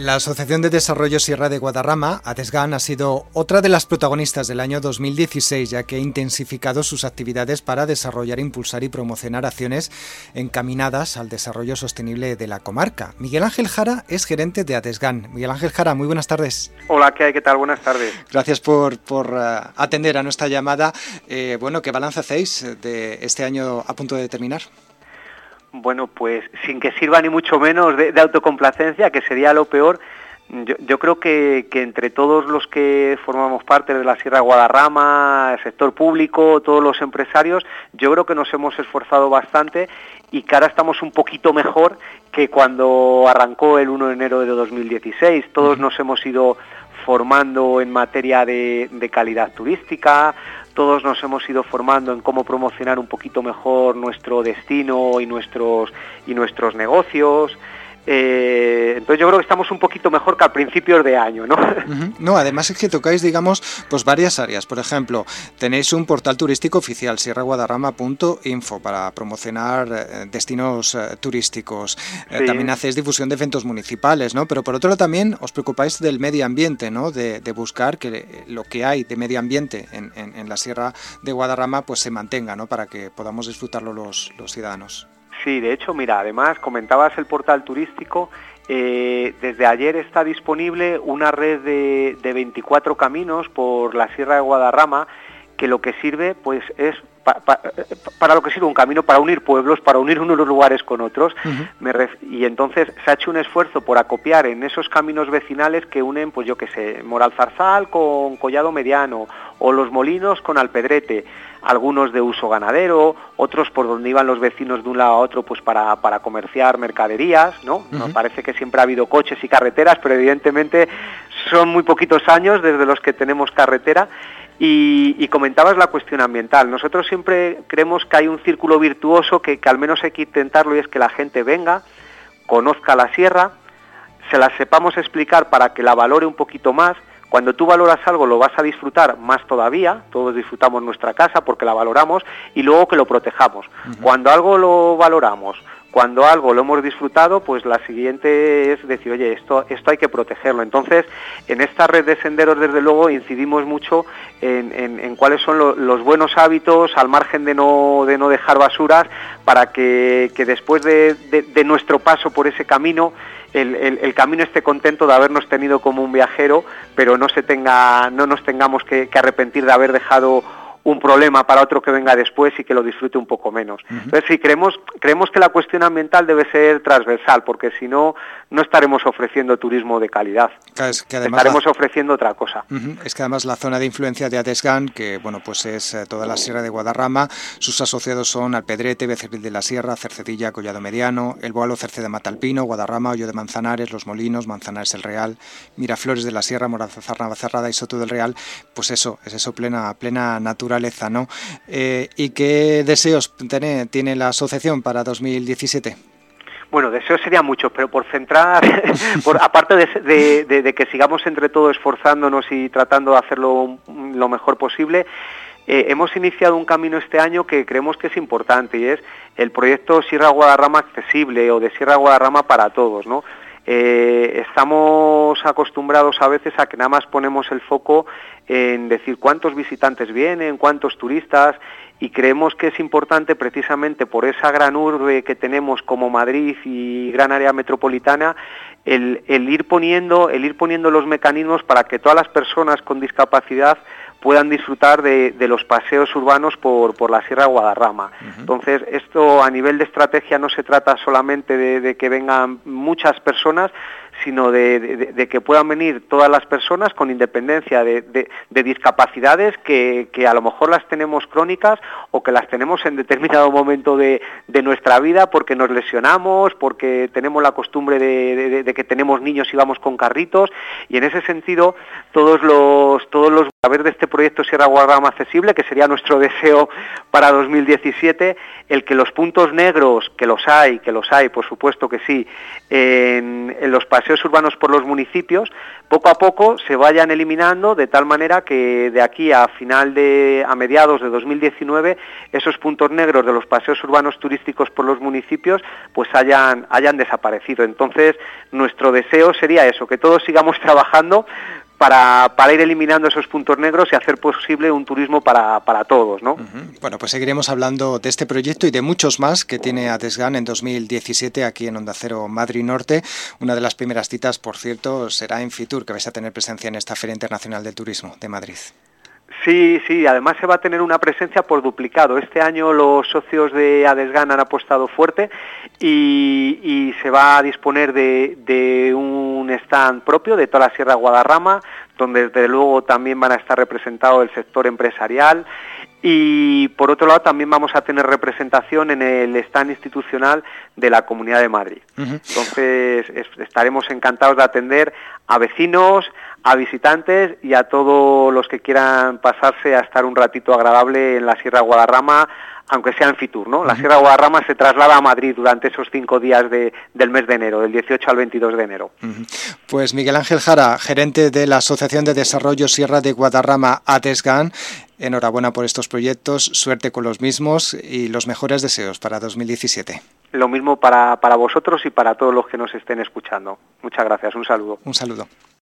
La Asociación de Desarrollo Sierra de Guadarrama, ADESGAN, ha sido otra de las protagonistas del año 2016, ya que ha intensificado sus actividades para desarrollar, impulsar y promocionar acciones encaminadas al desarrollo sostenible de la comarca. Miguel Ángel Jara es gerente de ADESGAN. Miguel Ángel Jara, muy buenas tardes. Hola, ¿qué hay? ¿Qué tal? Buenas tardes. Gracias por, uh, atender a nuestra llamada. Eh, bueno, ¿qué balance hacéis de este año a punto de terminar? Bueno, pues sin que sirva ni mucho menos de, autocomplacencia, que sería lo peor, yo, creo que, entre todos los que formamos parte de la Sierra Guadarrama, el sector público, todos los empresarios, yo creo que nos hemos esforzado bastante y que ahora estamos un poquito mejor que cuando arrancó el 1 de enero de 2016. Todos nos hemos ido formando en materia de calidad turística, todos nos hemos ido formando en cómo promocionar un poquito mejor nuestro destino y nuestros, y nuestros negocios. Eh, entonces yo creo que estamos un poquito mejor que al principio de año, ¿no? No, además es que tocáis, digamos, pues varias áreas. Por ejemplo, tenéis un portal turístico oficial, sierraguadarrama.info, para promocionar eh, destinos eh, turísticos. también hacéis difusión de eventos municipales, ¿no? Pero por otro lado también os preocupáis del medio ambiente, ¿no? De, buscar que lo que hay de medio ambiente en, en, la Sierra de Guadarrama pues se mantenga, ¿no? Para que podamos disfrutarlo los, los ciudadanos. Sí, de hecho, mira, además comentabas el portal turístico. Eh, desde ayer está disponible una red de, de 24 caminos por la Sierra de Guadarrama que lo que sirve pues es para lo que sirve un camino, para unir pueblos, para unir unos lugares con otros. y entonces se ha hecho un esfuerzo por acopiar en esos caminos vecinales que unen, pues yo qué sé, Moral Zarzal con Collado Mediano, o los molinos con Alpedrete, algunos de uso ganadero, otros por donde iban los vecinos de un lado a otro pues para, para comerciar mercaderías, ¿no? Nos parece que siempre ha habido coches y carreteras, pero evidentemente son muy poquitos años desde los que tenemos carretera y, comentabas la cuestión ambiental. Nosotros siempre creemos que hay un círculo virtuoso que, al menos hay que intentarlo y es que la gente venga, conozca la sierra, se la sepamos explicar para que la valore un poquito más. Cuando tú valoras algo lo vas a disfrutar más todavía, todos disfrutamos nuestra casa porque la valoramos y luego que lo protejamos. Cuando algo lo valoramos, cuando algo lo hemos disfrutado, pues la siguiente es decir, oye, esto, esto hay que protegerlo. Entonces, en esta red de senderos, desde luego, incidimos mucho en, cuáles son los buenos hábitos, al margen de no, de no dejar basuras, para que, después de, nuestro paso por ese camino, el, camino esté contento de habernos tenido como un viajero, pero no, se tenga, no nos tengamos que arrepentir de haber dejado un problema para otro que venga después y que lo disfrute un poco menos. Entonces, sí, creemos, creemos que la cuestión ambiental debe ser transversal, porque si no, no estaremos ofreciendo turismo de calidad. estaremos ofreciendo otra cosa. Es que además la zona de influencia de Adesgan, que bueno, pues es eh, toda la sierra de Guadarrama, sus asociados son Alpedrete, Becerril de la Sierra, Cercedilla, Collado Mediano, El Boalo, Cerce de Matalpino, Guadarrama, Hoyo de Manzanares, Los Molinos, Manzanares el Real, Miraflores de la Sierra, Morazazar, Navacerrada y Soto del Real, pues eso, es eso plena, plena naturaleza ¿no? Eh, ¿Y qué deseos tiene, tiene la asociación para 2017? Bueno, deseos serían muchos, pero por centrar, por, aparte de, que sigamos entre todos esforzándonos y tratando de hacerlo lo mejor posible, eh, hemos iniciado un camino este año que creemos que es importante y es el proyecto Sierra Guadarrama accesible o de Sierra Guadarrama para todos, ¿no? Eh, estamos acostumbrados a veces a que nada más ponemos el foco en decir cuántos visitantes vienen, cuántos turistas, y creemos que es importante precisamente por esa gran urbe que tenemos como Madrid y gran área metropolitana, el, ir poniendo, el ir poniendo los mecanismos para que todas las personas con discapacidad puedan disfrutar de, los paseos urbanos por, la Sierra de Guadarrama. Entonces, esto a nivel de estrategia no se trata solamente de, que vengan muchas personas, sino de, que puedan venir todas las personas con independencia de, discapacidades que, a lo mejor las tenemos crónicas o que las tenemos en determinado momento de, nuestra vida porque nos lesionamos, porque tenemos la costumbre de, que tenemos niños y vamos con carritos y en ese sentido todos los, todos los través de este proyecto Sierra Guadarrama Accesible, que sería nuestro deseo para 2017, el que los puntos negros, que los hay, que los hay, por supuesto que sí, en, los paseos urbanos por los municipios, poco a poco se vayan eliminando de tal manera que de aquí a final de, a mediados de 2019, esos puntos negros de los paseos urbanos turísticos por los municipios, pues hayan, hayan desaparecido. Entonces, nuestro deseo sería eso, que todos sigamos trabajando para, para, ir eliminando esos puntos negros y hacer posible un turismo para, para todos. ¿no? Bueno, pues seguiremos hablando de este proyecto y de muchos más que tiene Adesgan en 2017 aquí en Onda Cero Madrid Norte. Una de las primeras citas, por cierto, será en Fitur, que vais a tener presencia en esta Feria Internacional del Turismo de Madrid. Sí, sí, además se va a tener una presencia por duplicado. Este año los socios de Adesgan han apostado fuerte y, se va a disponer de, un stand propio de toda la Sierra Guadarrama, donde desde luego también van a estar representados el sector empresarial y por otro lado también vamos a tener representación en el stand institucional de la Comunidad de Madrid. Entonces estaremos encantados de atender a vecinos, a visitantes y a todos los que quieran pasarse a estar un ratito agradable en la Sierra Guadarrama, aunque sea en Fitur, ¿no? La Sierra Guadarrama se traslada a Madrid durante esos cinco días del mes de enero, del 18 al 22 de enero. Pues Miguel Ángel Jara, gerente de la Asociación de Desarrollo Sierra de Guadarrama, ATESGAN, enhorabuena por estos proyectos, suerte con los mismos y los mejores deseos para 2017. Lo mismo para, para vosotros y para todos los que nos estén escuchando. Muchas gracias, un saludo. Un saludo.